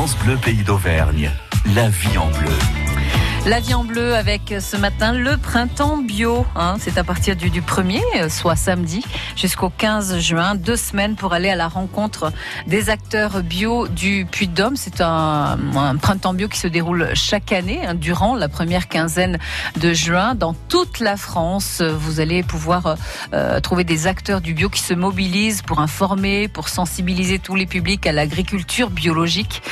France Bleu Pays d'Auvergne. La vie en bleu. La vie en bleu avec ce matin le printemps bio. Hein. C'est à partir du, du 1er, soit samedi, jusqu'au 15 juin. Deux semaines pour aller à la rencontre des acteurs bio du Puy-de-Dôme. C'est un, printemps bio qui se déroule chaque année, hein, durant la première quinzaine de juin. Dans toute la France, vous allez pouvoir euh, trouver des acteurs du bio qui se mobilisent pour informer, pour sensibiliser tous les publics à l'agriculture biologique,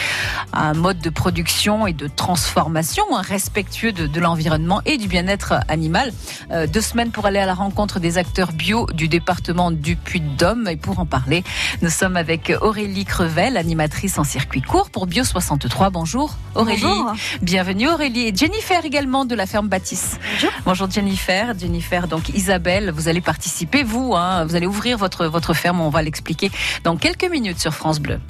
un mode de production et de transformation, un respect respectueux de, de l'environnement et du bien-être animal. Euh, deux semaines pour aller à la rencontre des acteurs bio du département du Puy-de-Dôme. Et pour en parler, nous sommes avec Aurélie Crevel, animatrice en circuit court pour Bio 63. Bonjour Aurélie. Bonjour. Bienvenue Aurélie. Et Jennifer également de la ferme Baptiste. Bonjour. Bonjour Jennifer. Jennifer, donc Isabelle, vous allez participer, vous, hein, vous allez ouvrir votre, votre ferme. On va l'expliquer dans quelques minutes sur France Bleu.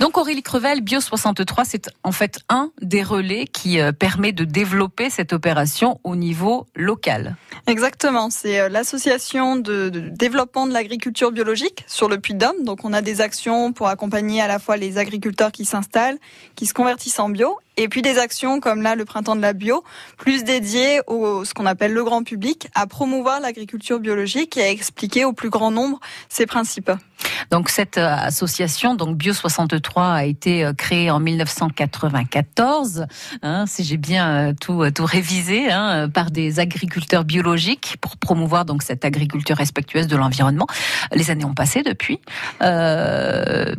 Donc Aurélie Crevel, Bio 63, c'est en fait un des relais qui euh, permet de développer cette opération au niveau local. Exactement, c'est euh, l'association de, développement de l'agriculture biologique sur le Puy-de-Dôme. Donc on a des actions pour accompagner à la fois les agriculteurs qui s'installent, qui se convertissent en bio, et puis des actions comme là le printemps de la bio, plus dédiées au ce qu'on appelle le grand public, à promouvoir l'agriculture biologique et à expliquer au plus grand nombre ses principes. Donc cette association, donc Bio 63, a été créée en 1994, hein, si j'ai bien tout, tout révisé, hein, par des agriculteurs biologiques pour promouvoir donc cette agriculture respectueuse de l'environnement. Les années ont passé depuis. Euh,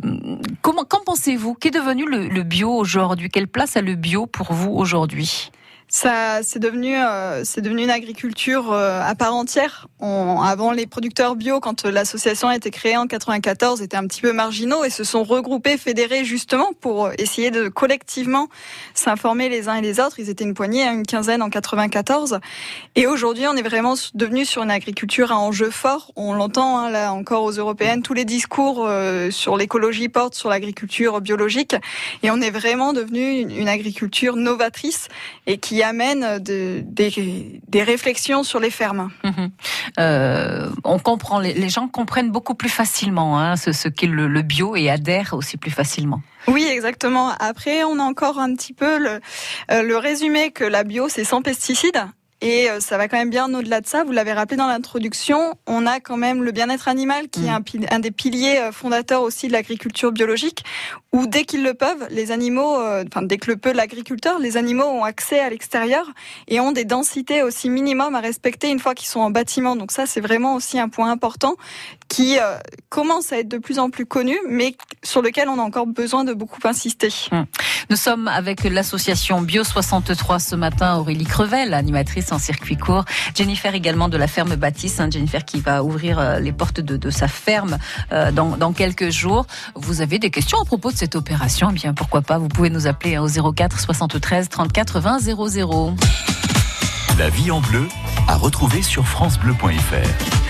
comment, qu'en pensez-vous? Qu'est devenu le, le bio aujourd'hui? Quelle place a le bio pour vous aujourd'hui ça, c'est devenu, euh, c'est devenu une agriculture euh, à part entière. On, avant, les producteurs bio, quand l'association a été créée en 94, étaient un petit peu marginaux et se sont regroupés, fédérés justement pour essayer de collectivement s'informer les uns et les autres. Ils étaient une poignée, une quinzaine en 94. Et aujourd'hui, on est vraiment devenu sur une agriculture à enjeu fort. On l'entend hein, là encore aux européennes, tous les discours euh, sur l'écologie portent sur l'agriculture biologique. Et on est vraiment devenu une agriculture novatrice et qui amène de, des, des, réflexions sur les fermes. Mmh. Euh, on comprend, les, les, gens comprennent beaucoup plus facilement hein, ce, ce qu'est le, le, bio et adhèrent aussi plus facilement. Oui, exactement. Après, on a encore un petit peu le, euh, le résumé que la bio, c'est sans pesticides. Et ça va quand même bien au-delà de ça. Vous l'avez rappelé dans l'introduction, on a quand même le bien-être animal qui mmh. est un, un, des piliers fondateurs aussi de l'agriculture biologique, où dès qu'ils le peuvent, les animaux, euh, enfin dès que le peut l'agriculteur, les animaux ont accès à l'extérieur et ont des densités aussi minimum à respecter une fois qu'ils sont en bâtiment. Donc ça, c'est vraiment aussi un point important qui euh, commence à être de plus en plus connu, mais sur lequel on a encore besoin de beaucoup insister. Mmh. Nous sommes avec l'association Bio 63 ce matin, Aurélie Crevel, animatrice en circuit court. Jennifer également de la ferme Baptiste, hein, Jennifer qui va ouvrir les portes de, de sa ferme euh, dans, dans, quelques jours. Vous avez des questions à propos de cette opération? Eh bien, pourquoi pas? Vous pouvez nous appeler au 04 73 34 20 00. La vie en bleu à retrouver sur francebleu.fr.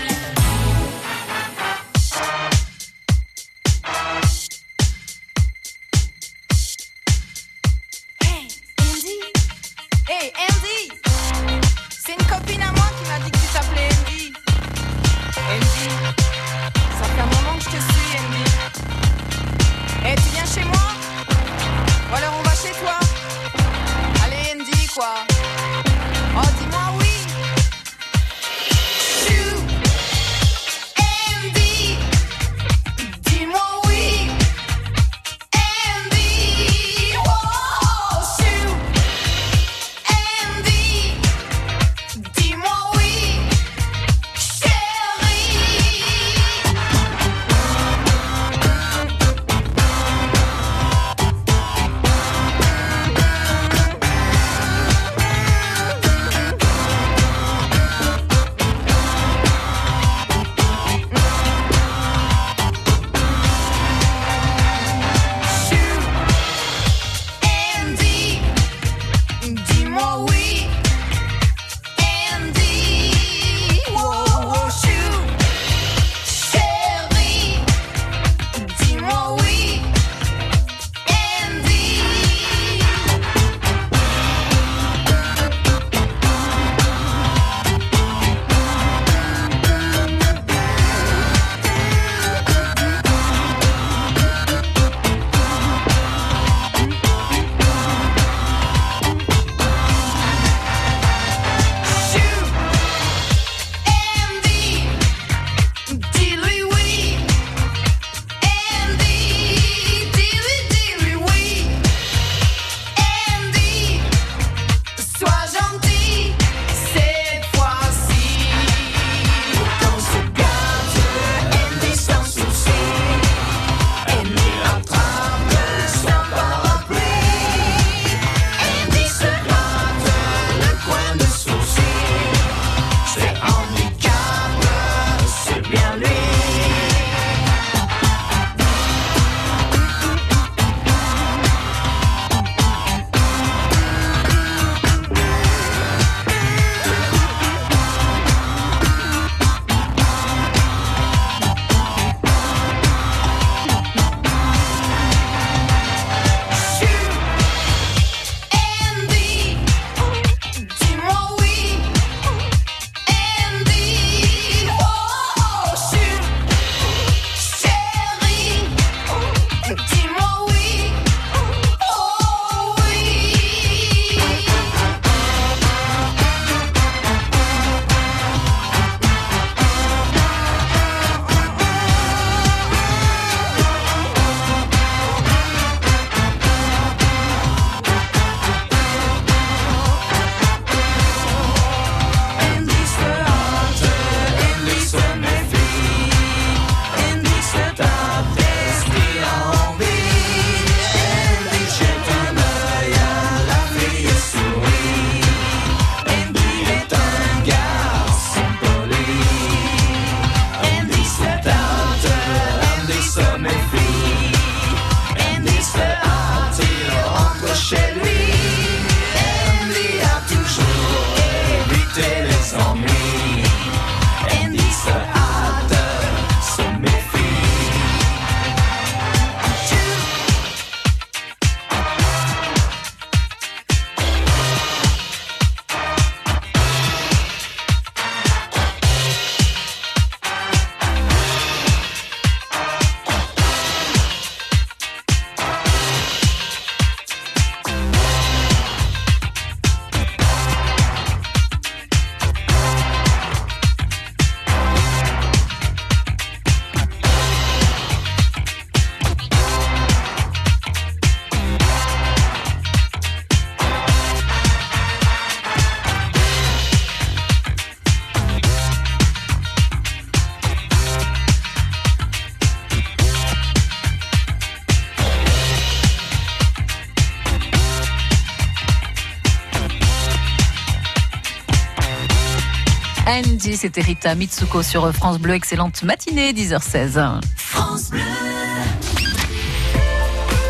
C'était Rita Mitsuko sur France Bleu. Excellente matinée, 10h16. France Bleu.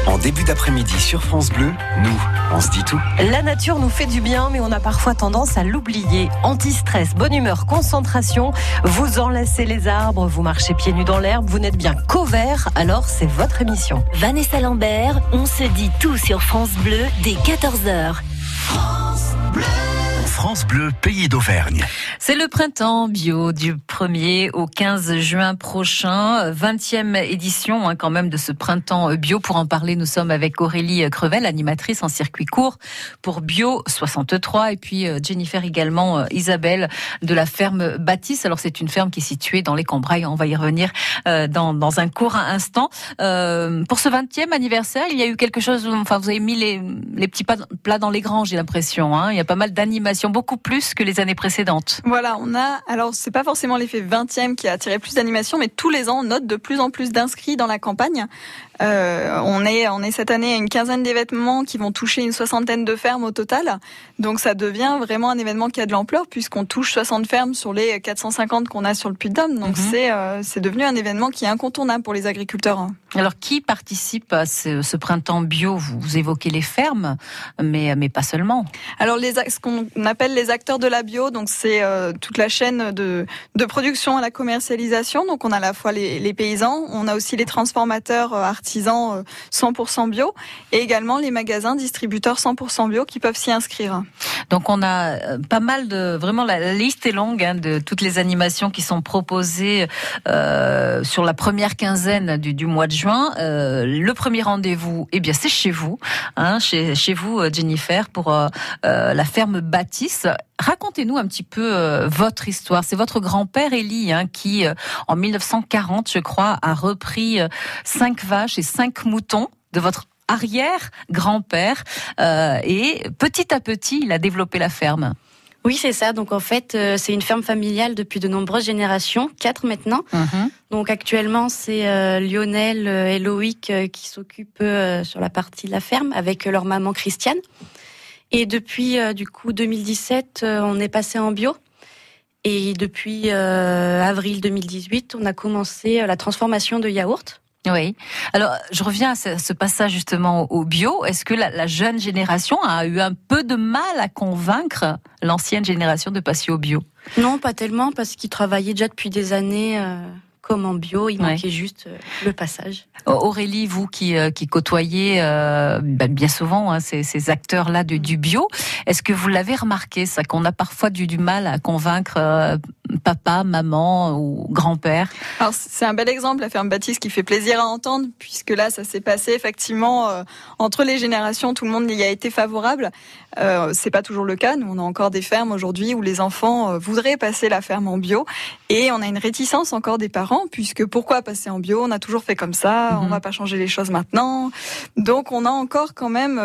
En début d'après-midi sur France Bleu, nous, on se dit tout. La nature nous fait du bien, mais on a parfois tendance à l'oublier. Anti-stress, bonne humeur, concentration. Vous enlacez les arbres, vous marchez pieds nus dans l'herbe, vous n'êtes bien qu'au vert, alors c'est votre émission. Vanessa Lambert, on se dit tout sur France Bleu dès 14h. France Bleu. France Bleu, pays d'Auvergne. C'est le printemps bio du 1er au 15 juin prochain, 20e édition hein, quand même de ce printemps bio. Pour en parler, nous sommes avec Aurélie Crevel, animatrice en circuit court pour Bio 63 et puis euh, Jennifer également, euh, Isabelle de la ferme Baptiste. Alors c'est une ferme qui est située dans les Cambrailles, on va y revenir euh, dans, un court instant. pour ce 20e anniversaire, il y a eu quelque chose, enfin vous avez mis les, les petits plats dans les grands, j'ai l'impression. Hein. Il y a pas mal d'animations beaucoup plus que les années précédentes. Voilà, on a, alors c'est pas forcément l'effet 20e qui a attiré plus d'animations, mais tous les ans on note de plus en plus d'inscrits dans la campagne. Euh, on est on est cette année à une quinzaine d'événements qui vont toucher une soixantaine de fermes au total. Donc ça devient vraiment un événement qui a de l'ampleur puisqu'on touche 60 fermes sur les 450 qu'on a sur le Puy-de-Dôme. Donc mhm. c'est euh, c'est devenu un événement qui est incontournable pour les agriculteurs. Alors qui participe à ce, ce printemps bio? Vous, évoquez les fermes, mais mais pas seulement. Alors les ce qu'on appelle les acteurs de la bio, donc c'est euh, toute la chaîne de de production à la commercialisation. Donc on a à la fois les, les paysans, on a aussi les transformateurs artisans 100% euh, bio et également les magasins distributeurs 100% bio qui peuvent s'y inscrire. Donc on a euh, pas mal de vraiment la liste est longue hein, de toutes les animations qui sont proposées euh, sur la première quinzaine du, mois de juin. le premier rendez-vous, eh bien c'est chez vous, hein, chez, chez vous Jennifer pour la ferme Baptiste. Racontez-nous un petit peu votre histoire. C'est votre grand-père Élie hein, qui, en 1940, je crois, a repris cinq vaches cinq moutons de votre arrière-grand-père. Euh, et petit à petit, il a développé la ferme. Oui, c'est ça. Donc en fait, euh, c'est une ferme familiale depuis de nombreuses générations, quatre maintenant. Mhm. Donc actuellement, c'est euh, Lionel et Loïc qui s'occupent sur la partie de la ferme avec leur maman Christiane. Et depuis du coup 2017, on est passé en bio. Et depuis avril 2018, on a commencé la transformation de yaourt. Oui. Alors, je reviens à ce passage justement au bio. Est-ce que la, jeune génération a eu un peu de mal à convaincre l'ancienne génération de passer au bio? Non, pas tellement, parce qu'ils travaillaient déjà depuis des années. Euh, comme en bio, il manquait juste euh, le passage. Aurélie, vous qui, euh, qui côtoyez ben, bien souvent hein, ces, acteurs-là du, du bio, est-ce que vous l'avez remarqué, ça, qu'on a parfois du, du mal à convaincre papa, maman ou grand-père Alors c'est un bel exemple, la ferme Baptiste, qui fait plaisir à entendre, puisque là, ça s'est passé effectivement euh, entre les générations, tout le monde y a été favorable. Euh, c'est pas toujours le cas. Nous, on a encore des fermes aujourd'hui où les enfants euh, voudraient passer la ferme en bio, et on a une réticence encore des parents, puisque pourquoi passer en bio? On a toujours fait comme ça, on mhm. va pas changer les choses maintenant. Donc, on a encore quand même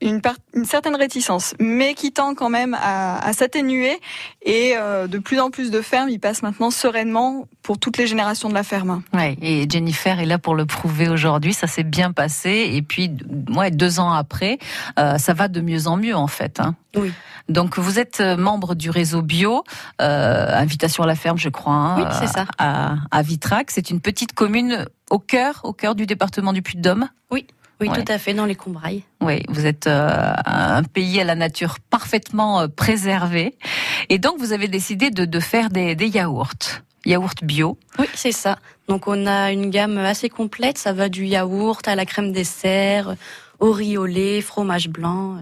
une, une certaine réticence, mais qui tend quand même à, à s'atténuer, et de plus en plus de ferme, il passe maintenant sereinement pour toutes les générations de la ferme. Ouais, et Jennifer est là pour le prouver aujourd'hui. Ça s'est bien passé. Et puis, ouais, deux ans après, euh, ça va de mieux en mieux en fait. Hein. Oui. Donc vous êtes euh, membre du réseau bio, euh, invitation à la ferme, je crois. Hein, oui, c'est ça. À, à Vitrac, c'est une petite commune au cœur, au cœur du département du Puy-de-Dôme? Oui. Oui, tout à fait, dans les Combrailles. Oui, vous êtes euh, un pays à la nature parfaitement euh, préservé. Et donc, vous avez décidé de, de faire des, des yaourts. Yaourts bio. Oui, c'est ça. Donc, on a une gamme assez complète. Ça va du yaourt à la crème dessert, au riz au lait, fromage blanc.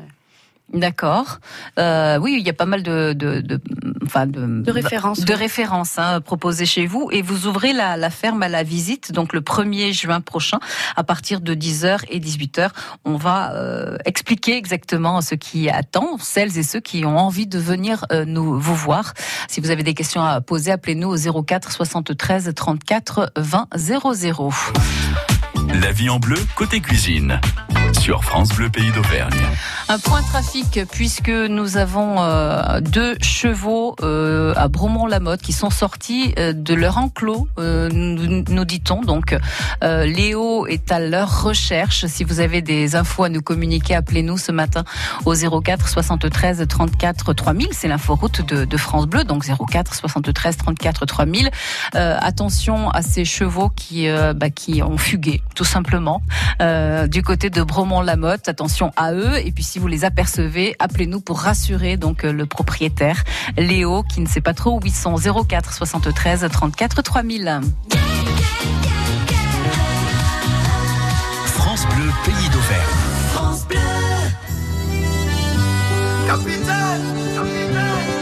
D'accord. Euh, oui, il y a pas mal de, de, de, enfin de, de références, de références hein, proposées chez vous. Et vous ouvrez la, la, ferme à la visite, donc le 1er juin prochain, à partir de 10h et 18h. On va euh, expliquer exactement ce qui attend celles et ceux qui ont envie de venir euh, nous vous voir. Si vous avez des questions à poser, appelez-nous au 04 73 34 20 00. La vie en bleu, côté cuisine, sur France Bleu Pays d'Auvergne. Un point trafic puisque nous avons euh, deux chevaux euh, à Bromont-la-Motte qui sont sortis euh, de leur enclos, nous, dit-on. Donc Léo est à leur recherche. Si vous avez des infos à nous communiquer, appelez-nous ce matin au 04 73 34 3000. C'est l'inforoute de, de France Bleu, donc 04 73 34 3000. attention à ces chevaux qui, bah, qui ont fugué, tout simplement, du côté de Bromont-la-Motte. Attention à eux. Et puis si vous les apercevez, appelez-nous pour rassurer donc euh, le propriétaire Léo qui ne sait pas trop où ils sont. 04 73 34 3000. France Bleu, pays d'Auvergne. France Bleu. Capitaine, capitaine.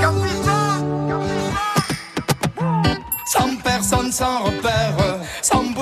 Capitaine. Sans personne, sans repère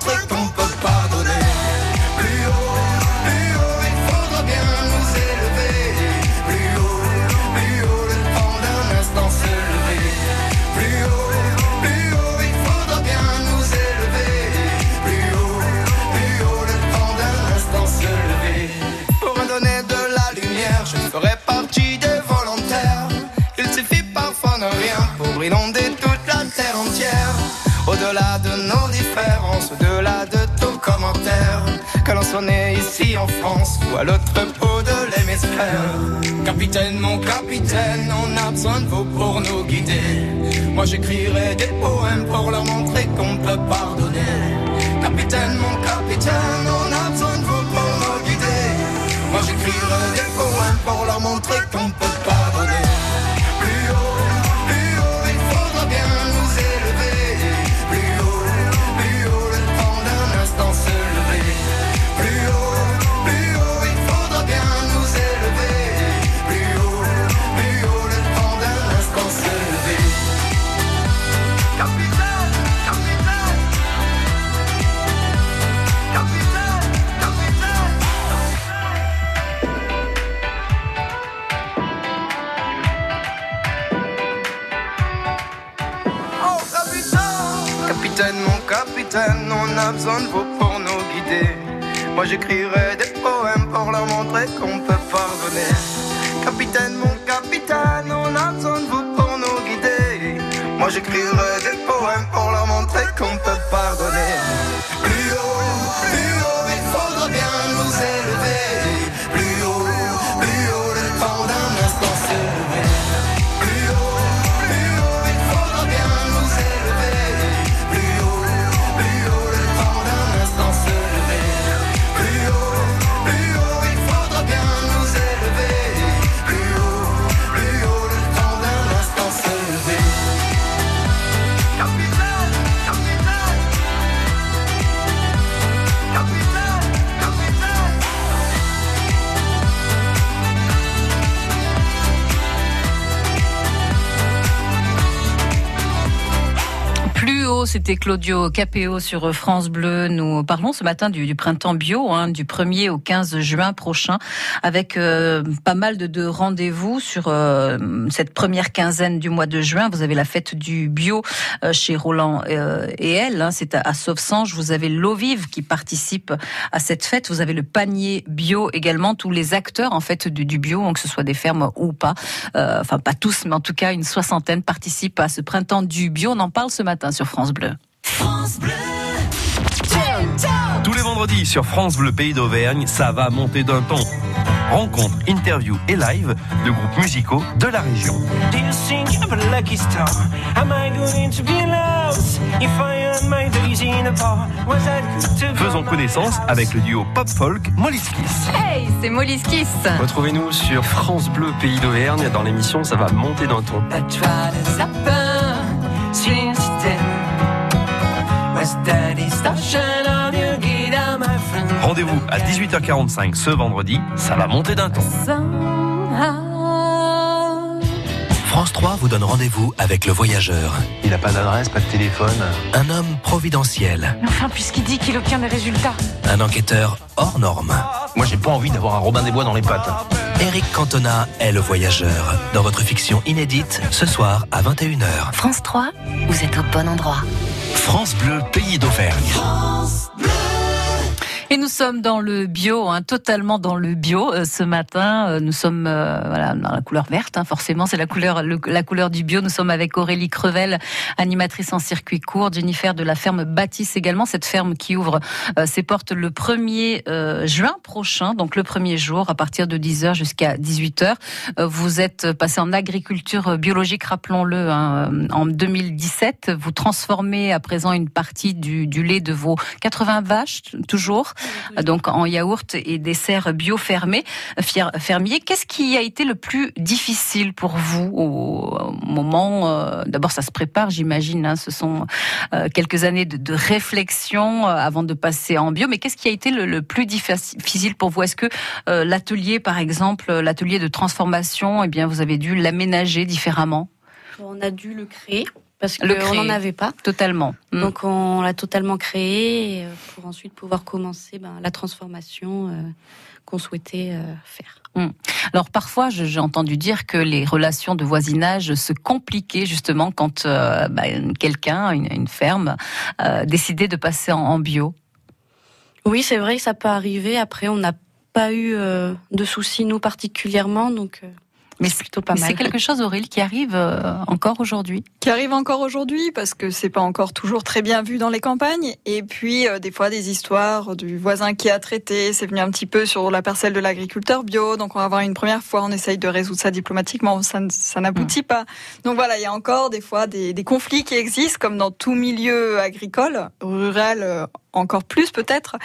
pour leur à l'autre bout de l'hémisphère. Capitaine, mon capitaine, on a besoin de vous pour nous guider. Moi j'écrirai des poèmes pour leur montrer qu'on peut pardonner. Capitaine, mon capitaine, on a besoin de vous pour nous guider. Moi j'écrirai des poèmes pour leur montrer qu'on peut Mon capitaine, on a besoin de vous pour nous guider. Moi j'écrirai des poèmes pour leur montrer qu'on peut pardonner. C'était Claudio Capéo sur France Bleu. Nous parlons ce matin du, printemps bio, hein, du 1er au 15 juin prochain, avec euh, pas mal de, de rendez-vous sur euh, cette première quinzaine du mois de juin. Vous avez la fête du bio euh, chez Roland et elle, hein, c'est à, à Sauvsange. Vous avez l'eau vive qui participe à cette fête. Vous avez le panier bio également. Tous les acteurs en fait du, bio, donc que ce soit des fermes ou pas, enfin pas tous, mais en tout cas une soixantaine participent à ce printemps du bio. On en parle ce matin sur France Bleu. Tous les vendredis sur France Bleu Pays d'Auvergne, ça va monter d'un ton. Rencontres, interviews et live de groupes musicaux de la région. Faisons connaissance avec le duo pop-folk Moliskis. Hey, c'est Molly Kiss. Retrouvez-nous sur France Bleu Pays d'Auvergne dans l'émission Ça va monter d'un ton. Rendez-vous à 18h45 ce vendredi, ça va monter d'un ton. France 3 vous donne rendez-vous avec le voyageur. Il n'a pas d'adresse, pas de téléphone. Un homme providentiel. Enfin, puisqu'il dit qu'il obtient des résultats. Un enquêteur hors norme. Moi, j'ai pas envie d'avoir un Robin des Bois dans les pattes. Eric Cantona est le voyageur. Dans votre fiction inédite, ce soir à 21h. France 3, vous êtes au bon endroit. France Bleu, pays d'Auvergne. Et nous sommes dans le bio, hein, totalement dans le bio euh, ce matin. Euh, nous sommes euh, voilà, dans la couleur verte, hein, forcément, c'est la couleur, le- la couleur du bio. Nous sommes avec Aurélie Crevel, animatrice en circuit court, Jennifer de la ferme Bâtisse également, cette ferme qui ouvre euh, ses portes le 1er euh, juin prochain, donc le premier jour à partir de 10h jusqu'à 18h. Euh, vous êtes passé en agriculture biologique, rappelons-le, hein, en 2017. Vous transformez à présent une partie du, du lait de vos 80 vaches, toujours, donc en yaourt et desserts bio fermés, euh, fermiers. Qu'est-ce qui a été le plus difficile pour vous au, moment euh, D'abord, ça se prépare, j'imagine. hein, ce sont euh, quelques années de, réflexion euh, avant de passer en bio. Mais qu'est-ce qui a été le, plus difficile pour vous? Est-ce que euh, l'atelier, par exemple, l'atelier de transformation, eh bien, vous avez dû l'aménager différemment? On a dû le créer parce qu'on n'en avait pas. Totalement. Mm. Donc on l'a totalement créé euh, pour ensuite pouvoir commencer ben, la transformation euh, qu'on souhaitait euh, faire. Alors parfois, j'ai entendu dire que les relations de voisinage se compliquaient justement quand euh, bah, quelqu'un, une, une ferme, décidait de passer en, en bio. Oui, c'est vrai que ça peut arriver. Après, on n'a pas eu de soucis nous particulièrement, donc Mais c'est plutôt pas mal. c'est quelque chose, Aurélie, qui arrive euh, encore aujourd'hui. qui arrive encore aujourd'hui parce que c'est pas encore toujours très bien vu dans les campagnes. Et puis euh, des fois des histoires du voisin qui a traité c'est venu un petit peu sur la parcelle de l'agriculteur bio. Donc on va avoir une première fois on essaye de résoudre ça diplomatiquement. Ça, n'aboutit pas. Donc voilà il y a encore des fois des, des conflits qui existent comme dans tout milieu agricole rural euh, encore plus peut-être.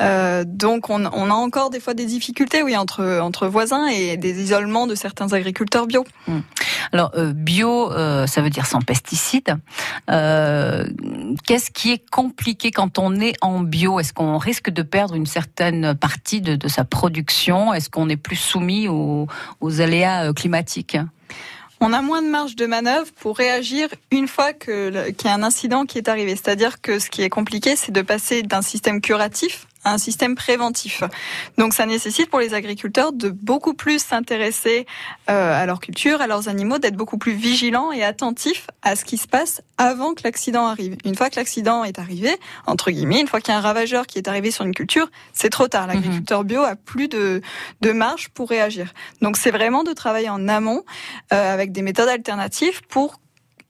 Euh, donc on, a encore des fois des difficultés oui entre voisins et des isolements de certains agriculteurs bio. Alors euh, bio, euh, ça veut dire sans pesticides. Qu'est-ce qui est compliqué quand on est en bio? Est-ce qu'on risque de perdre une certaine partie de, sa production? Est-ce qu'on est plus soumis aux, aux aléas climatiques? On a moins de marge de manœuvre pour réagir une fois qu'il y a un incident qui est arrivé. C'est-à-dire que ce qui est compliqué, c'est de passer d'un système curatif un système préventif. Donc ça nécessite pour les agriculteurs de beaucoup plus s'intéresser euh, à leur culture, à leurs animaux, d'être beaucoup plus vigilants et attentifs à ce qui se passe avant que l'accident arrive. Une fois que l'accident est arrivé, entre guillemets, une fois qu'il y a un ravageur qui est arrivé sur une culture, c'est trop tard. L'agriculteur bio a plus de, de marge pour réagir. Donc c'est vraiment de travailler en amont euh, avec des méthodes alternatives pour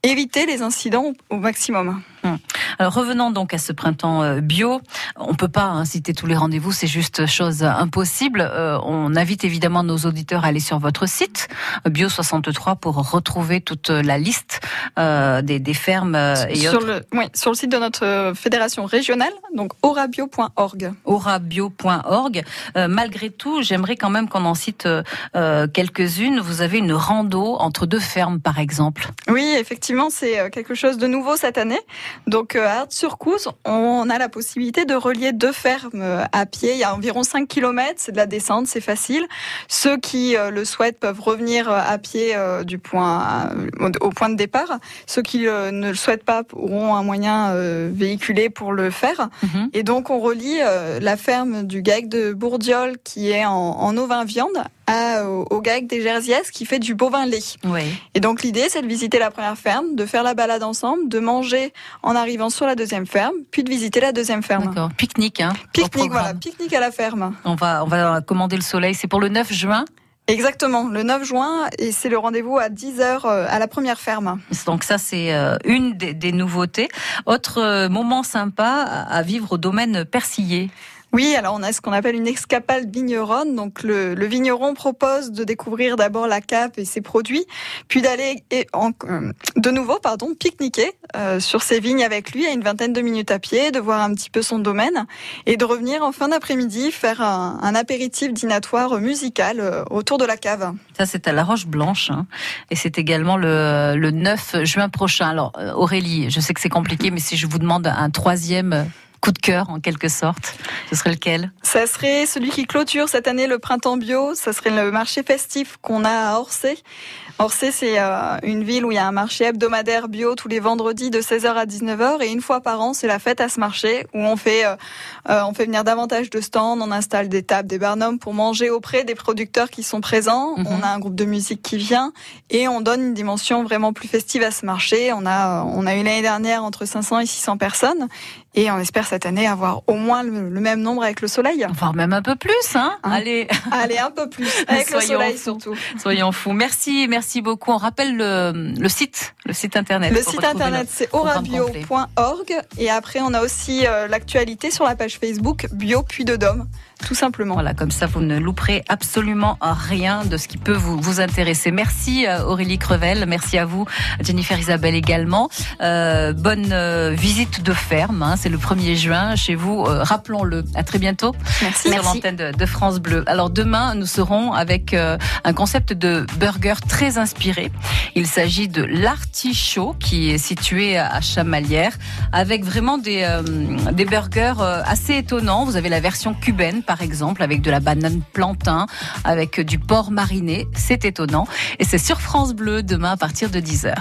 éviter les incidents au au Alors revenons donc à ce printemps euh, bio. On peut pas hein, citer tous les rendez-vous, c'est juste chose impossible. Euh, on invite évidemment nos auditeurs à aller sur votre site euh, Bio63 pour retrouver toute la liste euh, des, des fermes euh, et sur, autres. le, oui, sur le site de notre euh, fédération régionale, donc orabio.org. aurabio.org. Euh, malgré tout, j'aimerais quand même qu'on en cite euh, euh, quelques-unes. Vous avez une rando entre deux fermes, par exemple. Oui, effectivement, c'est euh, quelque chose de nouveau cette année. Donc euh, à Art-sur-Couze, on a la possibilité de relier deux fermes euh, à pied. Il y a environ 5 km, c'est de la descente, c'est facile. Ceux qui euh, le souhaitent peuvent revenir à pied du point au point de départ. Ceux qui ne le souhaitent pas auront un moyen véhiculé pour le faire. Mhm. Et donc on relie la ferme du GAEC de Bourdiol qui est en, en ovin viande à, au, au GAEC des Gersiès qui fait du bovin lait. Oui. Et donc l'idée, c'est de visiter la première ferme, de faire la balade ensemble, de manger en arrivant sur la deuxième ferme, puis de visiter la deuxième ferme. D'accord. Pique-nique, hein. Pique-nique, voilà, pique-nique à la ferme. On va, on va commander le soleil. C'est pour le 9 juin? Exactement, le 9 juin, et c'est le rendez-vous à 10h à la première ferme. Donc ça, c'est euh, une des, des nouveautés. Autre euh, moment sympa à vivre au domaine Persillé. Oui, alors on a ce qu'on appelle une escapade vigneronne. Donc le, le vigneron propose de découvrir d'abord la cape et ses produits, puis d'aller euh, de nouveau, pardon, pique-niquer euh, sur ses vignes avec lui à une vingtaine de minutes à pied, de voir un petit peu son domaine et de revenir en fin d'après-midi faire un, un apéritif dînatoire musical euh, autour de la cave. Ça, c'est à La Roche Blanche. hein. Et c'est également le, le 9 juin prochain. Alors, euh, Aurélie, je sais que c'est compliqué, mais si je vous demande un troisième coup de cœur en quelque sorte, ce serait lequel? Ça serait celui qui clôture cette année le printemps bio. Ça serait le marché festif qu'on a à Orsay. Orsay, c'est euh, une ville où il y a un marché hebdomadaire bio tous les vendredis de 16h à 19h et une fois par an, c'est la fête à ce marché où on fait euh, euh, on fait venir davantage de stands, on installe des tables, des barnums pour manger auprès des producteurs qui sont présents. Mhm. On a un groupe de musique qui vient et on donne une dimension vraiment plus festive à ce marché. On a on a eu l'année dernière entre 500 et 600 personnes et on espère cette année avoir au moins le, le même nombre avec le soleil. Voire même un peu plus, hein, Hein Allez, Allez, un peu plus avec le soleil surtout. soyons fous. Merci, merci beaucoup. On rappelle le, le site, le site internet. Le site internet c'est orabio.org et après on a aussi euh, l'actualité sur la page Facebook Bio Puy de Dôme, tout simplement. Voilà, comme ça, vous ne louperez absolument rien de ce qui peut vous, vous intéresser. Merci euh, Aurélie Crevel, merci à vous, Jennifer Isabelle également. Euh, bonne euh, visite de ferme, hein, c'est le 1er juin chez vous, euh, rappelons-le. À très bientôt Merci. sur l'antenne de, de France Bleu. Alors demain, nous serons avec euh, un concept de burger très inspiré. Il s'agit de l'artichaut qui est situé à Chamalières avec vraiment des, euh, des burgers assez étonnants. Vous avez la version cubaine par exemple avec de la banane plantain, avec du porc mariné. C'est étonnant. Et c'est sur France Bleu demain à partir de 10h.